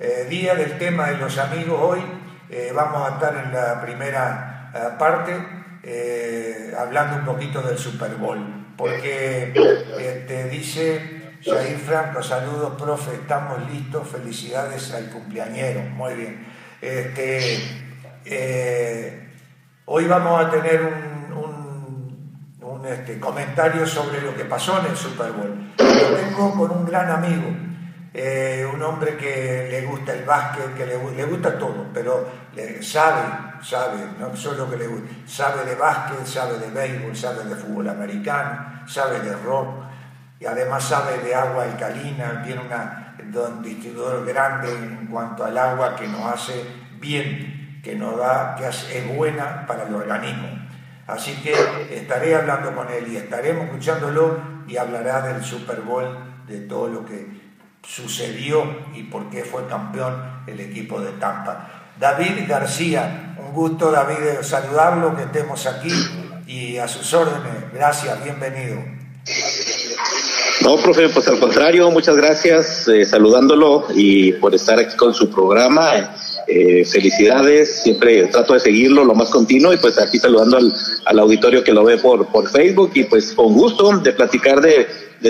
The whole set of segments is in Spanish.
Eh, día del tema de los amigos hoy, eh, vamos a estar en la primera eh, parte hablando un poquito del Super Bowl, porque este, dice Jair Franco, saludos profe, estamos listos, felicidades al cumpleañero, muy bien. Este, hoy vamos a tener un este, comentarios sobre lo que pasó en el Super Bowl. Lo tengo con un gran amigo, eh, un hombre que le gusta el básquet, que le, gusta todo, pero sabe, sabe, no solo que le gusta, sabe de básquet, sabe de béisbol, sabe de fútbol americano, sabe de rock, y además sabe de agua alcalina, tiene una, un distribuidor grande en cuanto al agua que nos hace bien, que nos da, que es buena para el organismo. Así que estaré hablando con él y estaremos escuchándolo y hablará del Super Bowl, de todo lo que sucedió y por qué fue campeón el equipo de Tampa. David García, un gusto David saludarlo, que estemos aquí y a sus órdenes. Gracias, bienvenido. No, profe, pues al contrario, muchas gracias eh, saludándolo y por estar aquí con su programa eh, felicidades, siempre trato de seguirlo lo más continuo y pues aquí saludando al, al auditorio que lo ve por, por Facebook y pues con gusto de platicar de,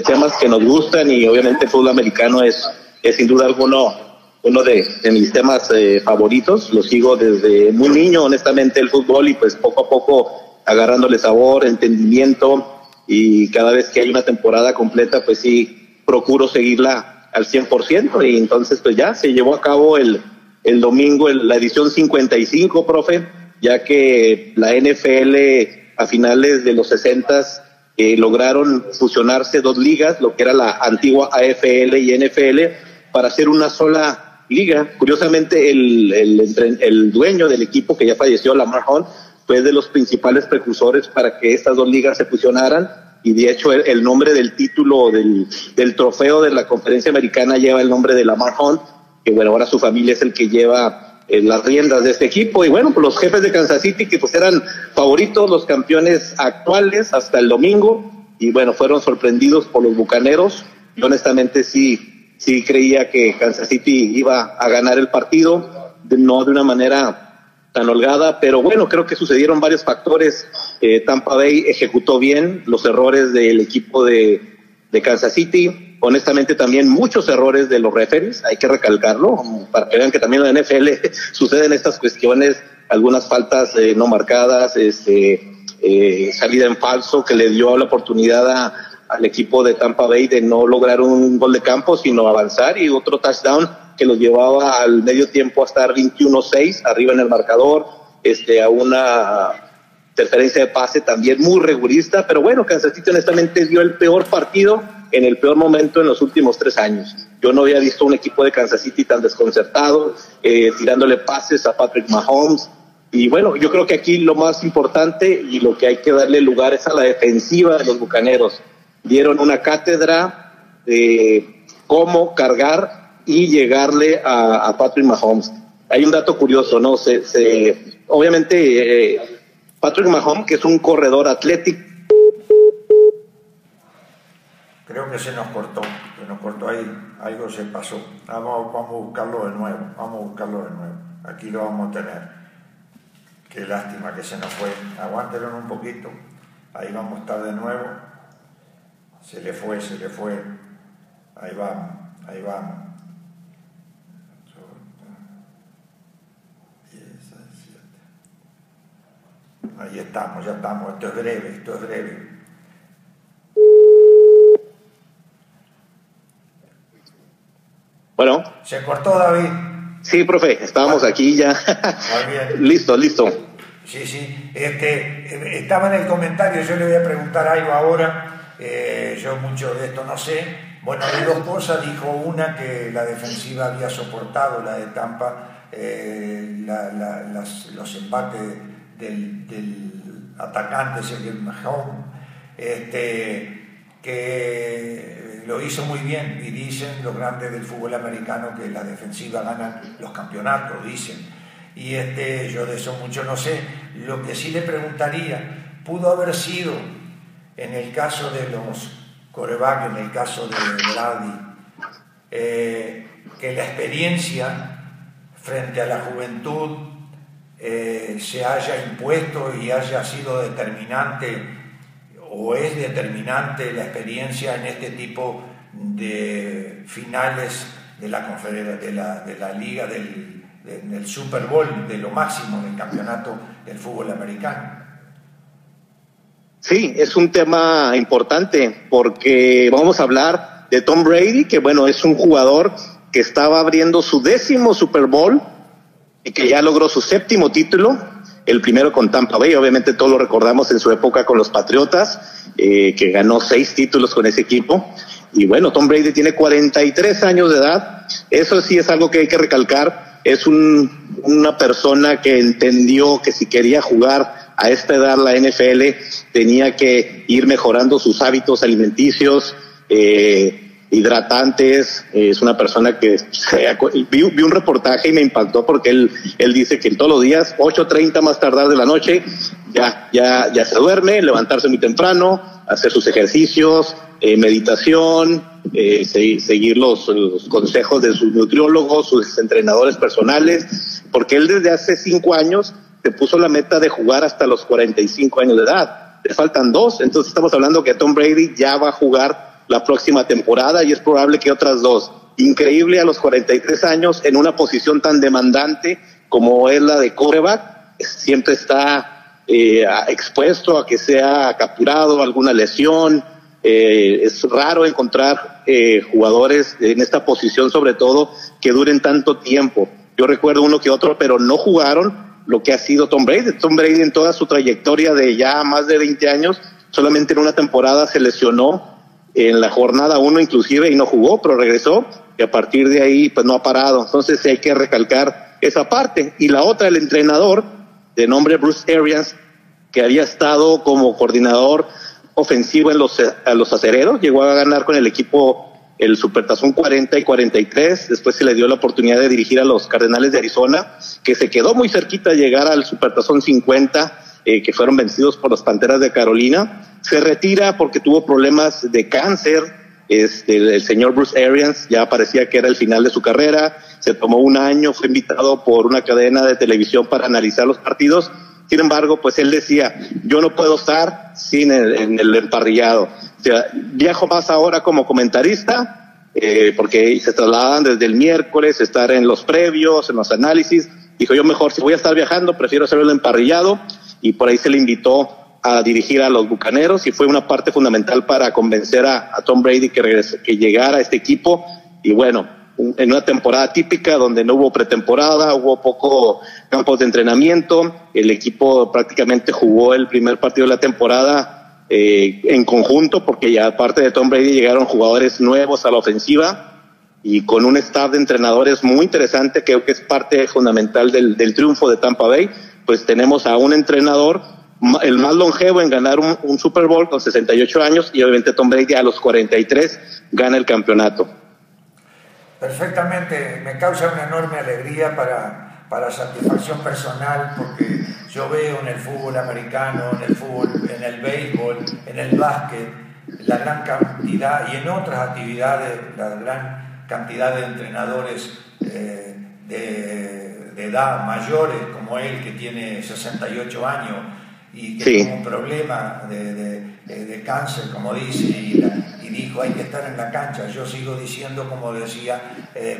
temas que nos gustan y obviamente el fútbol americano es, es sin duda alguno uno de, de mis temas eh, favoritos, lo sigo desde muy niño honestamente el fútbol y pues poco a poco agarrándole sabor, entendimiento y cada vez que hay una temporada completa pues sí procuro seguirla al 100% y entonces pues ya se llevó a cabo el el domingo la edición 55, profe, ya que la NFL a finales de los 60 eh, lograron fusionarse dos ligas, lo que era la antigua AFL y NFL, para hacer una sola liga. Curiosamente, el, el, el dueño del equipo que ya falleció, Lamar Hunt, fue de los principales precursores para que estas dos ligas se fusionaran y de hecho el, nombre del título del, del, trofeo de la conferencia americana lleva el nombre de Lamar Hunt que bueno, ahora su familia es el que lleva eh, las riendas de este equipo. Y bueno, pues los jefes de Kansas City, que pues eran favoritos, los campeones actuales hasta el domingo, y bueno, fueron sorprendidos por los bucaneros. Yo honestamente sí, sí creía que Kansas City iba a ganar el partido, no de una manera tan holgada, pero bueno, creo que sucedieron varios factores. Eh, Tampa Bay ejecutó bien los errores del equipo de Kansas City honestamente también muchos errores de los referees, hay que recalcarlo, para que vean que también en la NFL suceden estas cuestiones, algunas faltas eh, no marcadas, este, eh, salida en falso que le dio la oportunidad al equipo de Tampa Bay de no lograr un gol de campo, sino avanzar y otro touchdown que los llevaba al medio tiempo a estar 21-6 arriba en el marcador, este, a una interferencia de pase también muy rigurista, pero bueno, Kansas City honestamente dio el peor partido en el peor momento en los últimos tres años. Yo no había visto un equipo de Kansas City tan desconcertado, eh, tirándole pases a Patrick Mahomes. Y bueno, yo creo que aquí lo más importante y lo que hay que darle lugar es a la defensiva de los Bucaneros. Dieron una cátedra de cómo cargar y llegarle a, Patrick Mahomes. Hay un dato curioso, ¿no? Se, se obviamente, eh, Patrick Mahomes, que es un corredor atlético, Creo que se nos cortó, se nos cortó ahí, algo se pasó. Vamos, vamos a buscarlo de nuevo, vamos a buscarlo de nuevo. Aquí lo vamos a tener. Qué lástima que se nos fue. Aguántelo un poquito. Ahí vamos a estar de nuevo. Se le fue, se le fue. Ahí vamos, ahí vamos. Ahí estamos, ya estamos. Esto es breve, esto es breve. Bueno. ¿Se cortó, David? Sí, profe, estábamos aquí ya. listo, listo. Sí, sí. Este, estaba en el comentario, yo le voy a preguntar algo ahora. Eh, yo mucho de esto no sé. Bueno, de dos cosas. Dijo una que la defensiva había soportado, la de Tampa, eh, los empates del, del atacante, el Mahomes. Este, que lo hizo muy bien y dicen los grandes del fútbol americano que la defensiva gana los campeonatos, dicen. Y este, yo de eso mucho no sé. Lo que sí le preguntaría, pudo haber sido en el caso de los corebacks, en el caso de Brady, eh, que la experiencia frente a la juventud eh, se haya impuesto y haya sido determinante o es determinante la experiencia en este tipo de finales de la, de la, de la liga del, del Super Bowl, de lo máximo del campeonato del fútbol americano. Sí, es un tema importante porque vamos a hablar de Tom Brady, que bueno, es un jugador que estaba abriendo su décimo Super Bowl y que ya logró su séptimo título, el primero con Tampa Bay, obviamente todos lo recordamos en su época con los Patriotas, eh, que ganó seis títulos con ese equipo. Y bueno, Tom Brady tiene 43 años de edad, eso sí es algo que hay que recalcar, es un, una persona que entendió que si quería jugar a esta edad la NFL tenía que ir mejorando sus hábitos alimenticios, eh, hidratantes, es una persona que vi, un reportaje y me impactó porque él, él dice que todos los días, 8.30 más tardar de la noche, ya, ya, ya se duerme, levantarse muy temprano, hacer sus ejercicios, eh, meditación, eh, seguir los, los, consejos de sus nutriólogos, sus entrenadores personales, porque él desde hace cinco años se puso la meta de jugar hasta los 45 años de edad. Le faltan dos, entonces estamos hablando que Tom Brady ya va a jugar la próxima temporada y es probable que otras dos. Increíble a los 43 años en una posición tan demandante como es la de coreback, siempre está eh, expuesto a que sea capturado alguna lesión. Eh, es raro encontrar eh, jugadores en esta posición, sobre todo, que duren tanto tiempo. Yo recuerdo uno que otro, pero no jugaron lo que ha sido Tom Brady. Tom Brady en toda su trayectoria de ya más de 20 años, solamente en una temporada se lesionó en la jornada uno inclusive y no jugó, pero regresó y a partir de ahí pues no ha parado. Entonces hay que recalcar esa parte. Y la otra, el entrenador de nombre Bruce Arians, que había estado como coordinador ofensivo en los, a los acereros, llegó a ganar con el equipo el Supertazón 40 y 43, después se le dio la oportunidad de dirigir a los Cardenales de Arizona, que se quedó muy cerquita de llegar al Supertazón 50, eh, que fueron vencidos por las Panteras de Carolina, se retira porque tuvo problemas de cáncer. Este, el señor Bruce Arians ya parecía que era el final de su carrera. Se tomó un año, fue invitado por una cadena de televisión para analizar los partidos. Sin embargo, pues él decía, yo no puedo estar sin el, en el emparrillado. O sea, viajo más ahora como comentarista, eh, porque se trasladan desde el miércoles, estar en los previos, en los análisis. Dijo, yo mejor, si voy a estar viajando, prefiero hacerlo emparrillado. Y por ahí se le invitó a dirigir a los Bucaneros y fue una parte fundamental para convencer a, Tom Brady que, que llegara a este equipo. Y bueno, en una temporada típica donde no hubo pretemporada, hubo poco campos de entrenamiento, el equipo prácticamente jugó el primer partido de la temporada eh, en conjunto porque ya aparte de Tom Brady llegaron jugadores nuevos a la ofensiva y con un staff de entrenadores muy interesante, creo que es parte fundamental del, del triunfo de Tampa Bay, pues tenemos a un entrenador el más longevo en ganar un, Super Bowl con 68 años y obviamente Tom Brady a los 43 gana el campeonato. Perfectamente, me causa una enorme alegría para, para satisfacción personal porque yo veo en el fútbol americano, en el fútbol, en el béisbol, en el básquet, la gran cantidad y en otras actividades, la gran cantidad de entrenadores eh, de, de edad mayores como él que tiene 68 años y que tuvo un problema de, cáncer, como dice, y, dijo hay que estar en la cancha. Yo sigo diciendo, como decía eh,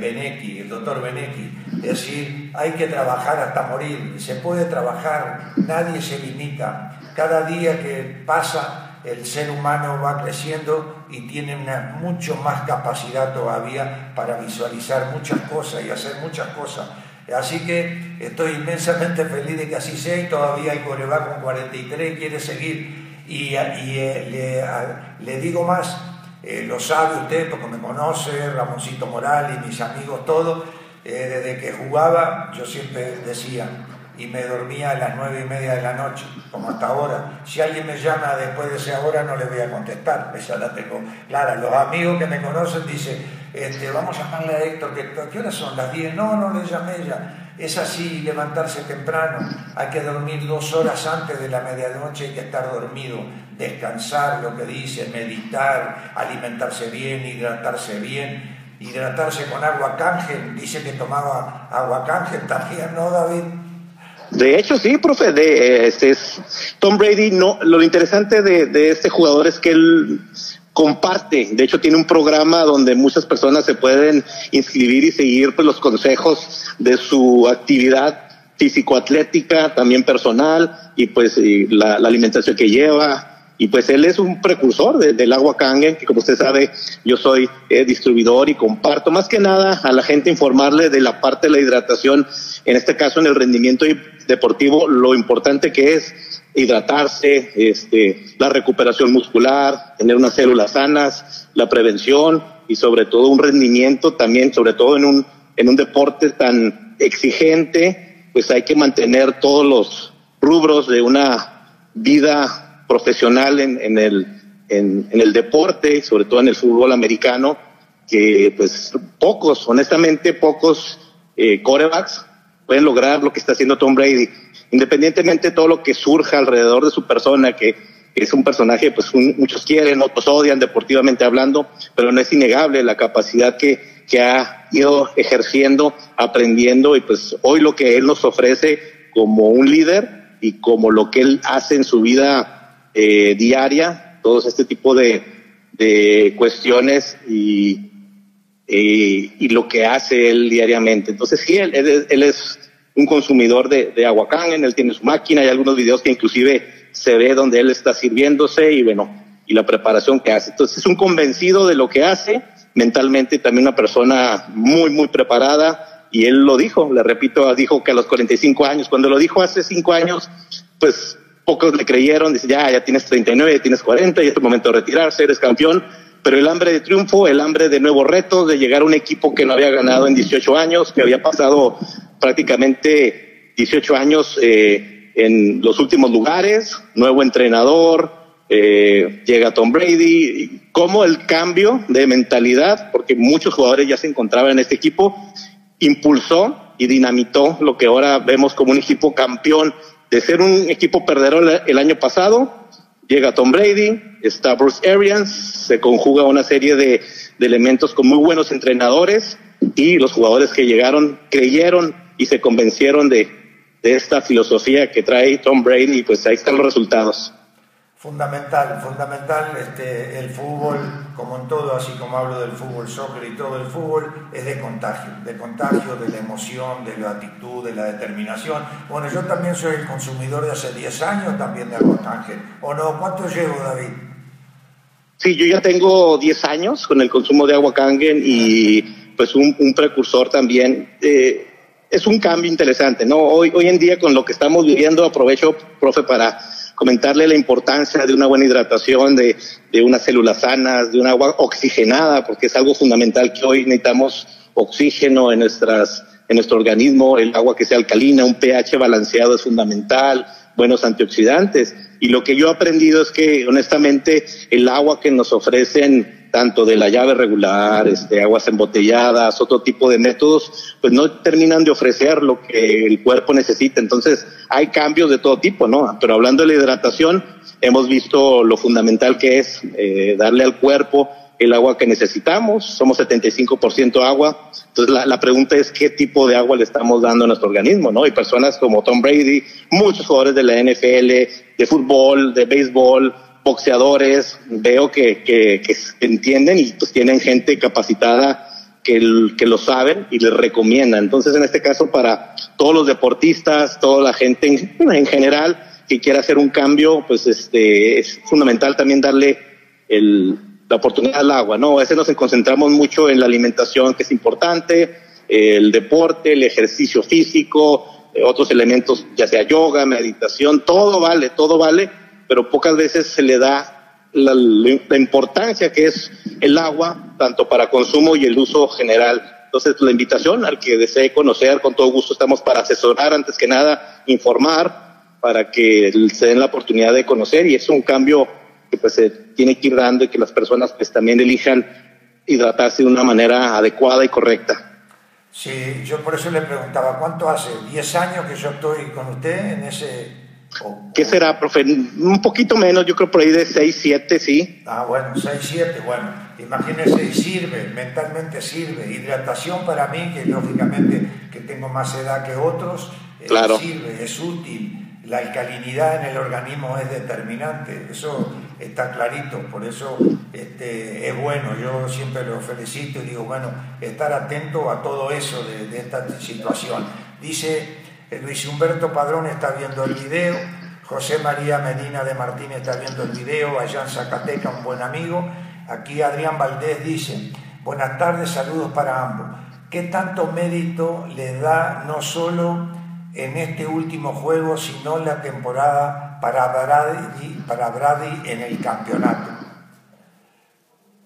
el doctor Benecchi, decir, hay que trabajar hasta morir, se puede trabajar, nadie se limita. Cada día que pasa, el ser humano va creciendo y tiene una mucho más capacidad todavía para visualizar muchas cosas y hacer muchas cosas Así que estoy inmensamente feliz de que así sea y todavía hay coreback con 43 y quiere seguir. Y, eh, le, digo más, eh, lo sabe usted porque me conoce, Ramoncito Morales mis amigos todos, eh, desde que jugaba yo siempre decía, y me dormía a las nueve y media de la noche, como hasta ahora. Si alguien me llama después de esa hora no le voy a contestar, esa la tengo clara. Los amigos que me conocen dicen, este, vamos a llamarle a Héctor, que, ¿qué horas son? Las 10, no, no le llamé ya. Es así, levantarse temprano, hay que dormir dos horas antes de la medianoche, hay que estar dormido, descansar, lo que dice, meditar, alimentarse bien, hidratarse bien, hidratarse con agua cángel, dice que tomaba agua cángel también, ¿no, David? De hecho, sí, profe. De, este es Tom Brady. No, lo interesante de, de, este jugador es que él comparte. De hecho, tiene un programa donde muchas personas se pueden inscribir y seguir pues, los consejos de su actividad físico-atlética, también personal, y pues la, la, alimentación que lleva. Y pues él es un precursor del agua Kangen, que como usted sabe, yo soy eh, distribuidor y comparto más que nada a la gente informarle de la parte de la hidratación, en este caso en el rendimiento deportivo, lo importante que es hidratarse, este, la recuperación muscular, tener unas células sanas, la prevención y sobre todo un rendimiento también, sobre todo en un, en un deporte tan exigente, pues hay que mantener todos los rubros de una vida profesional en, en el, en, en, el deporte, sobre todo en el fútbol americano, que pues pocos, honestamente pocos eh, corebacks pueden lograr lo que está haciendo Tom Brady independientemente de todo lo que surja alrededor de su persona, que es un personaje, pues muchos quieren, otros odian deportivamente hablando, pero no es innegable la capacidad que, que ha ido ejerciendo, aprendiendo y pues hoy lo que él nos ofrece como un líder y como lo que él hace en su vida eh, diaria, todos este tipo de, de cuestiones y, y, y, lo que hace él diariamente. Entonces sí, él, él, él es un consumidor de, de en él tiene su máquina, hay algunos videos que inclusive se ve donde él está sirviéndose y bueno, y la preparación que hace. Entonces es un convencido de lo que hace, mentalmente también una persona muy, muy preparada y él lo dijo, le repito, dijo que a los 45 años, cuando lo dijo hace cinco años, pues pocos le creyeron, dice, ya, ya tienes 39, ya tienes 40, ya es el momento de retirarse, eres campeón, pero el hambre de triunfo, el hambre de nuevos retos, de llegar a un equipo que no había ganado en 18 años, que había pasado prácticamente 18 años eh, en los últimos lugares, nuevo entrenador, eh, llega Tom Brady, cómo el cambio de mentalidad, porque muchos jugadores ya se encontraban en este equipo, impulsó y dinamitó lo que ahora vemos como un equipo campeón, de ser un equipo perdedor el año pasado, llega Tom Brady, está Bruce Arians, se conjuga una serie de, de elementos con muy buenos entrenadores y los jugadores que llegaron creyeron y se convencieron de, de esta filosofía que trae Tom Brady y pues ahí están los resultados. Fundamental, fundamental este, el fútbol, como en todo, así como hablo del fútbol, soccer y todo el fútbol, es de contagio, de contagio, de la emoción, de la actitud, de la determinación. Bueno, yo también soy el consumidor de hace 10 años también de Ángel, ¿o no? ¿Cuánto llevo, David? Sí, yo ya tengo 10 años con el consumo de agua Kangen y pues un, un precursor también. Eh, es un cambio interesante, ¿no? Hoy, hoy en día con lo que estamos viviendo, aprovecho, profe, para comentarle la importancia de una buena hidratación, de, de unas células sanas, de un agua oxigenada, porque es algo fundamental que hoy necesitamos oxígeno en nuestras en nuestro organismo, el agua que sea alcalina, un pH balanceado es fundamental, buenos antioxidantes. Y lo que yo he aprendido es que, honestamente, el agua que nos ofrecen tanto de la llave regular, este, aguas embotelladas, otro tipo de métodos, pues no terminan de ofrecer lo que el cuerpo necesita. Entonces, hay cambios de todo tipo, ¿no? Pero hablando de la hidratación, hemos visto lo fundamental que es eh, darle al cuerpo el agua que necesitamos, somos 75% agua, entonces la, la, pregunta es qué tipo de agua le estamos dando a nuestro organismo, ¿no? Y personas como Tom Brady, muchos jugadores de la NFL, de fútbol, de béisbol, boxeadores, veo que, que, que entienden y pues tienen gente capacitada que, lo saben y les recomienda. Entonces, en este caso, para todos los deportistas, toda la gente en, en general que quiera hacer un cambio, pues este, es fundamental también darle el, la oportunidad al agua, ¿no? A veces nos concentramos mucho en la alimentación, que es importante, el deporte, el ejercicio físico, otros elementos, ya sea yoga, meditación, todo vale, todo vale, pero pocas veces se le da la, la, importancia que es el agua, tanto para consumo y el uso general. Entonces, la invitación al que desee conocer, con todo gusto estamos para asesorar, antes que nada, informar, para que se den la oportunidad de conocer y es un cambio que pues se tiene que ir dando y que las personas pues también elijan hidratarse de una manera adecuada y correcta. Sí, yo por eso le preguntaba, ¿cuánto hace? ¿10 años que yo estoy con usted en ese ¿Qué será, profe? Un poquito menos, yo creo por ahí de 6, 7, sí. Ah, bueno, 6, 7, bueno, imagínese, sirve, mentalmente sirve. Hidratación para mí, que lógicamente que tengo más edad que otros, eh, claro. sirve, es útil. La alcalinidad en el organismo es determinante, eso está clarito, por eso este, es bueno. Yo siempre lo felicito y digo, bueno, estar atento a todo eso de, de esta situación. Dice Luis Humberto Padrón está viendo el video, José María Medina de Martín está viendo el video, allá en Zacateca, un buen amigo. Aquí Adrián Valdés dice, buenas tardes, saludos para ambos. ¿Qué tanto mérito le da no solo en este último juego, sino la temporada para Brady, para Brady en el campeonato?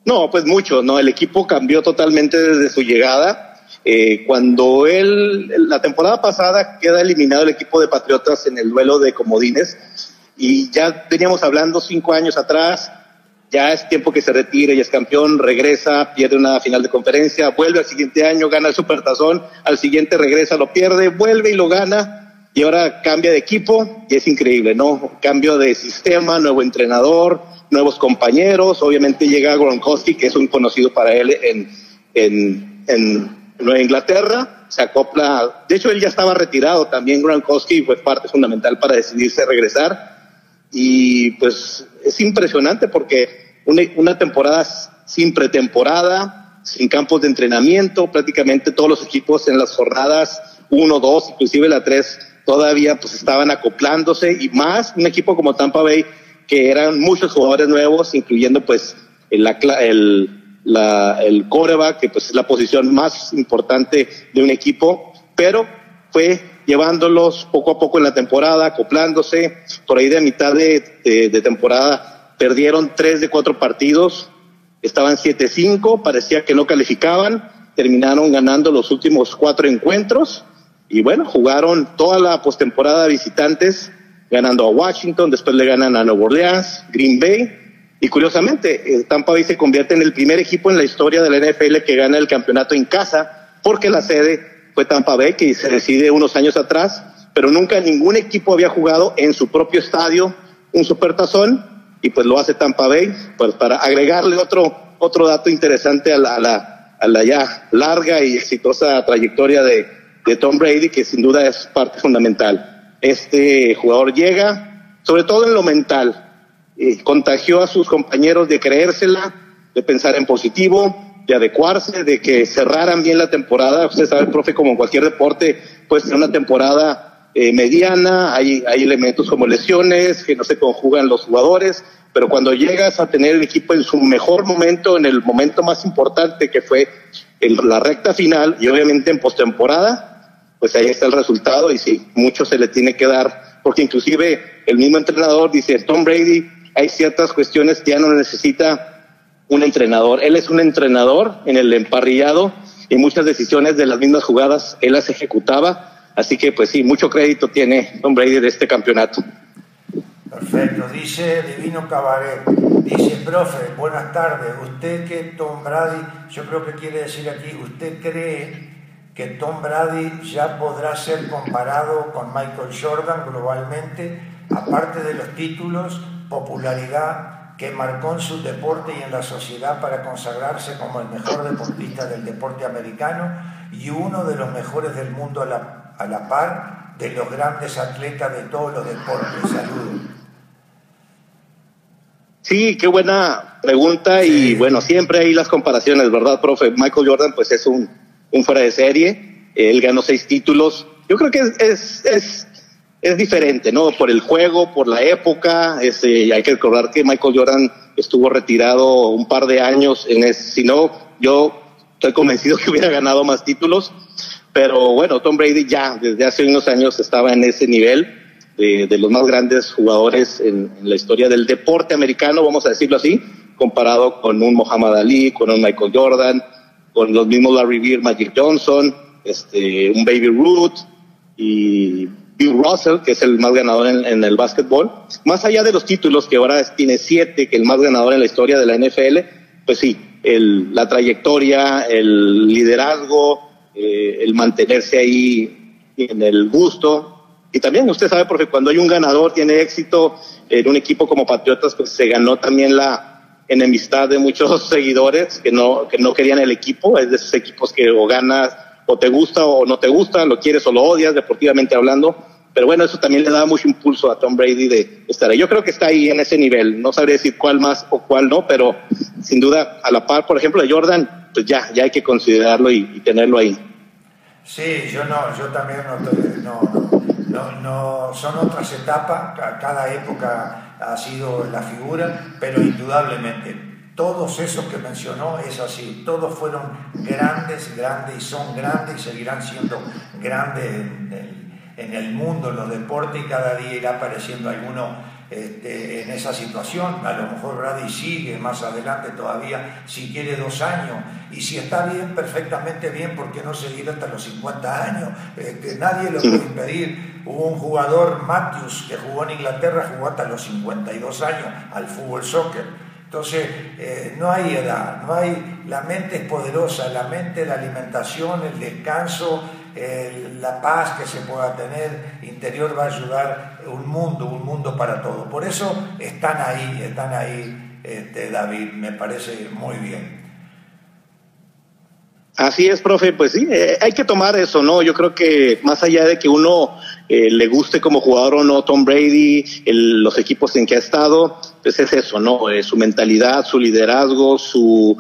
No, pues mucho, ¿no? El equipo cambió totalmente desde su llegada eh, cuando él, la temporada pasada queda eliminado el equipo de Patriotas en el duelo de comodines y ya veníamos hablando cinco años atrás, ya es tiempo que se retire, y es campeón, regresa, pierde una final de conferencia, vuelve al siguiente año, gana el Supertazón, al siguiente regresa, lo pierde, vuelve y lo gana, y ahora cambia de equipo, y es increíble, ¿no? Cambio de sistema, nuevo entrenador, nuevos compañeros, obviamente llega Gronkowski, que es un conocido para él en, en, en Nueva Inglaterra, se acopla, de hecho él ya estaba retirado también, Gronkowski fue parte fundamental para decidirse regresar. Y pues es impresionante porque una, una temporada sin pretemporada, sin campos de entrenamiento, prácticamente todos los equipos en las jornadas 1, 2, inclusive la 3, todavía pues estaban acoplándose y más un equipo como Tampa Bay que eran muchos jugadores nuevos, incluyendo pues el, el la, el coreback, que pues es la posición más importante de un equipo, pero fue llevándolos poco a poco en la temporada, acoplándose. Por ahí de mitad de, de, temporada perdieron tres de cuatro partidos, estaban 7-5, parecía que no calificaban, terminaron ganando los últimos cuatro encuentros y bueno, jugaron toda la postemporada visitantes, ganando a Washington, después le ganan a Nueva Orleans, Green Bay y curiosamente, eh, Tampa Bay se convierte en el primer equipo en la historia de la NFL que gana el campeonato en casa, porque la sede fue Tampa Bay, que se decide unos años atrás, pero nunca ningún equipo había jugado en su propio estadio un supertazón, y pues lo hace Tampa Bay, pues para agregarle otro, otro dato interesante a la, ya larga y exitosa trayectoria de Tom Brady, que sin duda es parte fundamental. Este jugador llega, sobre todo en lo mental, contagió a sus compañeros de creérsela, de pensar en positivo, de adecuarse, de que cerraran bien la temporada. Usted sabe, profe, como en cualquier deporte, puede ser una temporada eh, mediana, hay, hay elementos como lesiones, que no se conjugan los jugadores, pero cuando llegas a tener el equipo en su mejor momento, en el momento más importante que fue el, la recta final y obviamente en postemporada, pues ahí está el resultado y sí, mucho se le tiene que dar, porque inclusive el mismo entrenador dice, Tom Brady hay ciertas cuestiones que ya no necesita un entrenador. Él es un entrenador en el emparrillado y muchas decisiones de las mismas jugadas él las ejecutaba. Así que, pues sí, mucho crédito tiene Tom Brady de este campeonato. Perfecto, dice Divino Cabaret, dice, profe, buenas tardes, usted que Tom Brady, yo creo que quiere decir aquí, ¿usted cree que Tom Brady ya podrá ser comparado con Michael Jordan globalmente, aparte de los títulos, popularidad que marcó en su deporte y en la sociedad para consagrarse como el mejor deportista del deporte americano y uno de los mejores del mundo a la, a la par de los grandes atletas de todos los deportes. Saludos. Sí, qué buena pregunta y bueno, siempre hay las comparaciones, ¿verdad, profe? Michael Jordan pues es un, un fuera de serie, él ganó seis títulos. Yo creo que es, es es diferente, ¿no? Por el juego, por la época. Este, hay que recordar que Michael Jordan estuvo retirado un par de años. En ese, si no, yo estoy convencido que hubiera ganado más títulos. Pero bueno, Tom Brady ya desde hace unos años estaba en ese nivel de, de los más grandes jugadores en, en, la historia del deporte americano, vamos a decirlo así, comparado con un Muhammad Ali, con un Michael Jordan, con los mismos Larry Bird, Magic Johnson, este, un Baby Ruth y Bill Russell, que es el más ganador en, el básquetbol. Más allá de los títulos, que ahora tiene siete, que el más ganador en la historia de la NFL, pues sí, el, la trayectoria, el liderazgo, eh, el mantenerse ahí en el gusto, Y también usted sabe, porque cuando hay un ganador, tiene éxito en un equipo como Patriotas, pues se ganó también la enemistad de muchos seguidores que no, que no querían el equipo, es de esos equipos que o ganas o te gusta o no te gusta, lo quieres o lo odias, deportivamente hablando. Pero bueno, eso también le da mucho impulso a Tom Brady de estar ahí. Yo creo que está ahí en ese nivel. No sabría decir cuál más o cuál no, pero sin duda, a la par, por ejemplo, de Jordan, pues ya, ya hay que considerarlo y, tenerlo ahí. Sí, yo no, yo también no, no, no, son otras etapas, cada época ha sido la figura, pero indudablemente todos esos que mencionó es así, todos fueron grandes, grandes y son grandes y seguirán siendo grandes en el, mundo, en los deportes y cada día irá apareciendo alguno este, en esa situación. A lo mejor Brady sigue más adelante todavía, si quiere dos años, y si está bien, perfectamente bien, porque no seguir hasta los 50 años? Este, nadie lo puede impedir. Hubo un jugador, Matthews, que jugó en Inglaterra, jugó hasta los 52 años al fútbol soccer entonces, eh, no hay edad, no hay, la mente es poderosa, la mente, la alimentación, el descanso, la paz que se pueda tener interior va a ayudar un mundo, un mundo para todos. Por eso están ahí, están ahí, este, David, me parece muy bien. Así es, profe, pues sí, eh, hay que tomar eso, ¿no? Yo creo que más allá de que uno eh, le guste como jugador o no Tom Brady, los equipos en que ha estado, pues es eso, ¿no? Eh, su mentalidad, su liderazgo, su,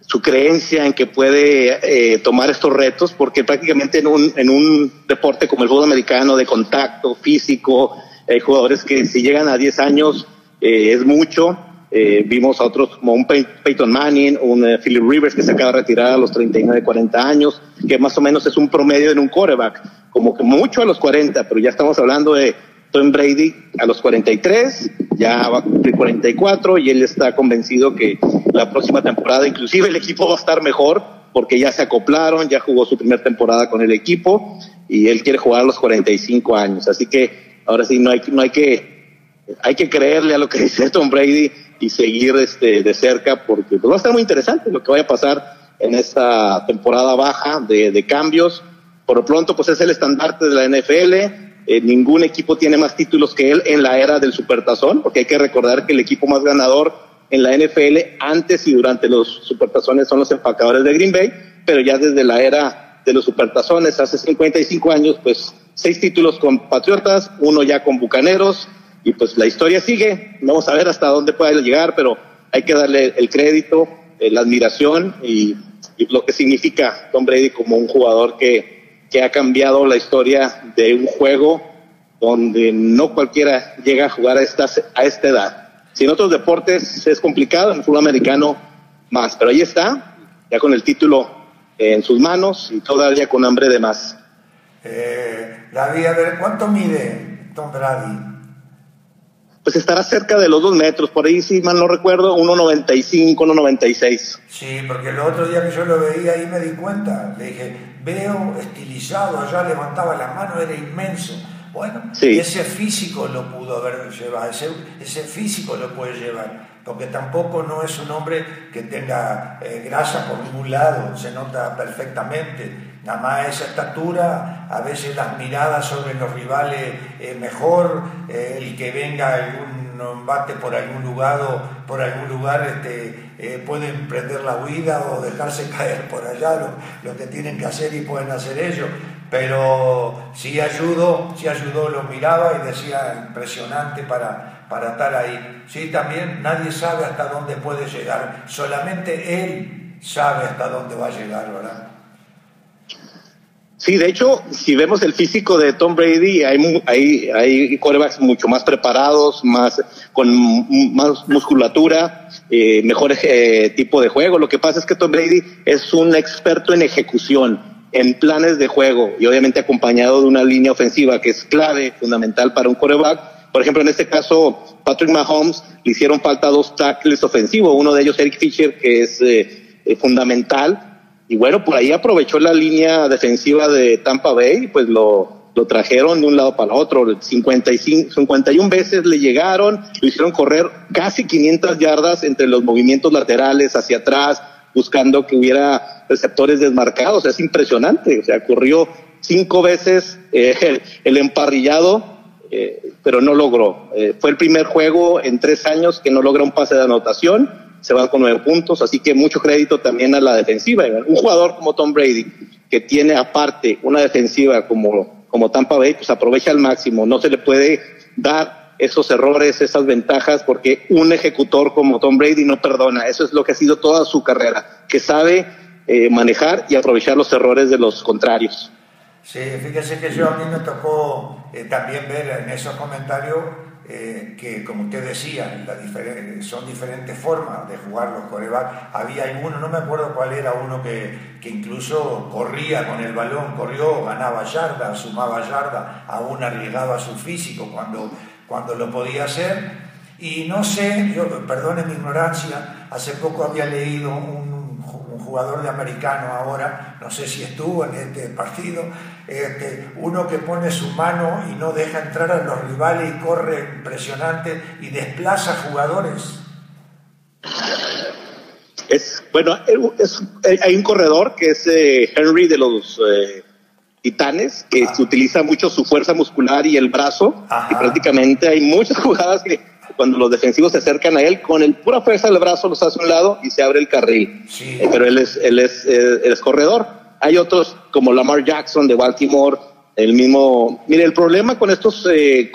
su creencia en que puede tomar estos retos, porque prácticamente en un, en un deporte como el fútbol americano de contacto físico, hay jugadores que si llegan a 10 años es mucho, eh, vimos a otros como un Peyton Manning, un eh, Philip Rivers que se acaba de retirar a los 39, 40 años, que más o menos es un promedio en un quarterback, como que mucho a los 40, pero ya estamos hablando de Tom Brady a los 43, ya va a cumplir 44 y él está convencido que la próxima temporada inclusive el equipo va a estar mejor porque ya se acoplaron, ya jugó su primera temporada con el equipo y él quiere jugar a los 45 años. Así que ahora sí no hay, no hay que hay que creerle a lo que dice Tom Brady y seguir este, de cerca porque va a estar muy interesante lo que vaya a pasar en esta temporada baja de, cambios. Por lo pronto, pues es el estandarte de la NFL. Eh, ningún equipo tiene más títulos que él en la era del Supertazón, porque hay que recordar que el equipo más ganador en la NFL antes y durante los Supertazones son los empacadores de Green Bay, pero ya desde la era de los Supertazones, hace 55 años, pues seis títulos con Patriotas, uno ya con Bucaneros, y pues la historia sigue, vamos a ver hasta dónde puede llegar, pero hay que darle el crédito, eh, la admiración y, lo que significa Tom Brady como un jugador que, que ha cambiado la historia de un juego donde no cualquiera llega a jugar a esta, a esta edad. Si en otros deportes es complicado, en el fútbol americano más, pero ahí está, ya con el título en sus manos y todavía con hambre de más. Eh, David, a ver, ¿cuánto mide Tom Brady? Pues estará cerca de los dos metros, por ahí si mal no recuerdo, 1,95, 1,96. Sí, porque el otro día que yo lo veía ahí me di cuenta, le dije, veo estilizado, allá levantaba la mano, era inmenso. Bueno, ese físico lo pudo haber llevado, ese, ese, físico lo puede llevar, porque tampoco no es un hombre que tenga eh, grasa por ningún lado, se nota perfectamente Nada más esa estatura, a veces las miradas sobre los rivales es mejor, eh, el que venga algún embate por algún lugar, por algún lugar este, eh, pueden prender la huida o dejarse caer por allá, lo, que tienen que hacer y pueden hacer ellos. Pero sí ayudó, sí ayudó, lo miraba y decía impresionante para, para estar ahí. Sí, también nadie sabe hasta dónde puede llegar, solamente él sabe hasta dónde va a llegar, ¿verdad? Sí, de hecho, si vemos el físico de Tom Brady, hay, hay, hay quarterbacks mucho más preparados, más con más musculatura, eh, mejor eh, tipo de juego. Lo que pasa es que Tom Brady es un experto en ejecución, en planes de juego y obviamente acompañado de una línea ofensiva que es clave, fundamental para un quarterback. Por ejemplo, en este caso, Patrick Mahomes le hicieron falta dos tackles ofensivos, uno de ellos Eric Fisher, que es eh, eh fundamental y bueno, por ahí aprovechó la línea defensiva de Tampa Bay, pues lo, lo trajeron de un lado para otro. 55, 51 veces le llegaron, lo hicieron correr casi 500 yardas entre los movimientos laterales hacia atrás, buscando que hubiera receptores desmarcados. Es impresionante. O sea, corrió cinco veces eh, el, emparrillado, eh, pero no logró. Eh, fue el primer juego en tres años que no logra un pase de anotación, se va con nueve puntos, así que mucho crédito también a la defensiva. Un jugador como Tom Brady, que tiene aparte una defensiva como, como Tampa Bay, pues aprovecha al máximo, no se le puede dar esos errores, esas ventajas, porque un ejecutor como Tom Brady no perdona. Eso es lo que ha sido toda su carrera, que sabe manejar y aprovechar los errores de los contrarios. Sí, fíjese que yo a mí me tocó eh, también ver en esos comentarios eh, que, como usted decía, son diferentes formas de jugar los corebacks. Había alguno, no me acuerdo cuál era, uno que, que incluso corría con el balón, corrió, ganaba yarda, sumaba yarda, aún arriesgaba su físico cuando, cuando lo podía hacer. Y no sé, yo, perdone mi ignorancia, hace poco había leído un jugador de americano ahora, no sé si estuvo en este partido, este, uno que pone su mano y no deja entrar a los rivales y corre impresionante y desplaza jugadores. Es, bueno, hay un corredor que es eh, Henry de los eh, Titanes, que ah. utiliza mucho su fuerza muscular y el brazo, y prácticamente hay muchas jugadas que cuando los defensivos se acercan a él, con el pura fuerza del brazo los hace a un lado y se abre el carril. Eh, pero él es, él es, eh, corredor. Hay otros como Lamar Jackson de Baltimore, el mismo. Mire, el problema con estos eh,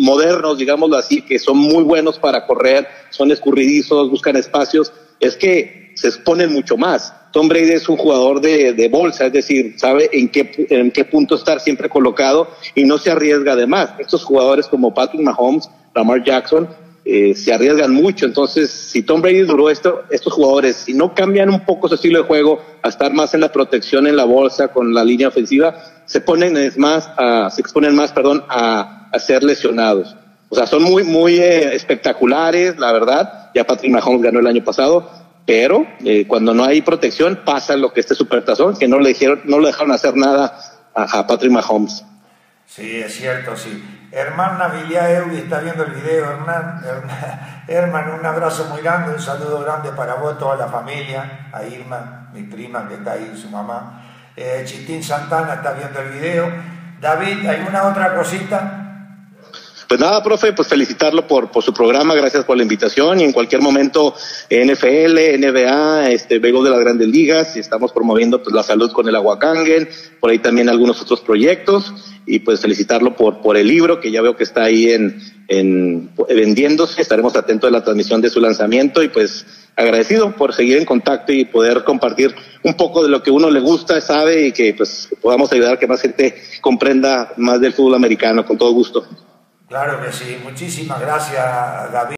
modernos, digámoslo así, que son muy buenos para correr, son escurridizos, buscan espacios, es que se exponen mucho más. Tom Brady es un jugador de, de, bolsa, es decir, sabe en qué, en qué punto estar siempre colocado y no se arriesga además. Estos jugadores como Patrick Mahomes Lamar Jackson, eh, se arriesgan mucho. Entonces, si Tom Brady duró esto, estos jugadores, si no cambian un poco su estilo de juego a estar más en la protección en la bolsa con la línea ofensiva, se ponen más, a, se exponen más, perdón, a, a, ser lesionados. O sea, son muy, muy eh, espectaculares, la verdad. Ya Patrick Mahomes ganó el año pasado, pero eh, cuando no hay protección pasa lo que este supertazón, que no le dijeron, no le dejaron hacer nada a Patrick Mahomes. Sí, es cierto, sí. Herman Navilia Ewi está viendo el video, Hernán. Herman, un abrazo muy grande, un saludo grande para vos, toda la familia, a Irma, mi prima que está ahí, su mamá. Eh, Chitín Santana está viendo el video. David, ¿alguna otra cosita? Pues nada, profe, pues felicitarlo por, por su programa, gracias por la invitación y en cualquier momento NFL, NBA, este, Bego de las Grandes Ligas estamos promoviendo pues la salud con el Aguacangen, por ahí también algunos otros proyectos y pues felicitarlo por, por el libro que ya veo que está ahí en, en vendiéndose, estaremos atentos a la transmisión de su lanzamiento y pues agradecido por seguir en contacto y poder compartir un poco de lo que uno le gusta, sabe y que pues podamos ayudar a que más gente comprenda más del fútbol americano con todo gusto. Claro que sí. Muchísimas gracias, David.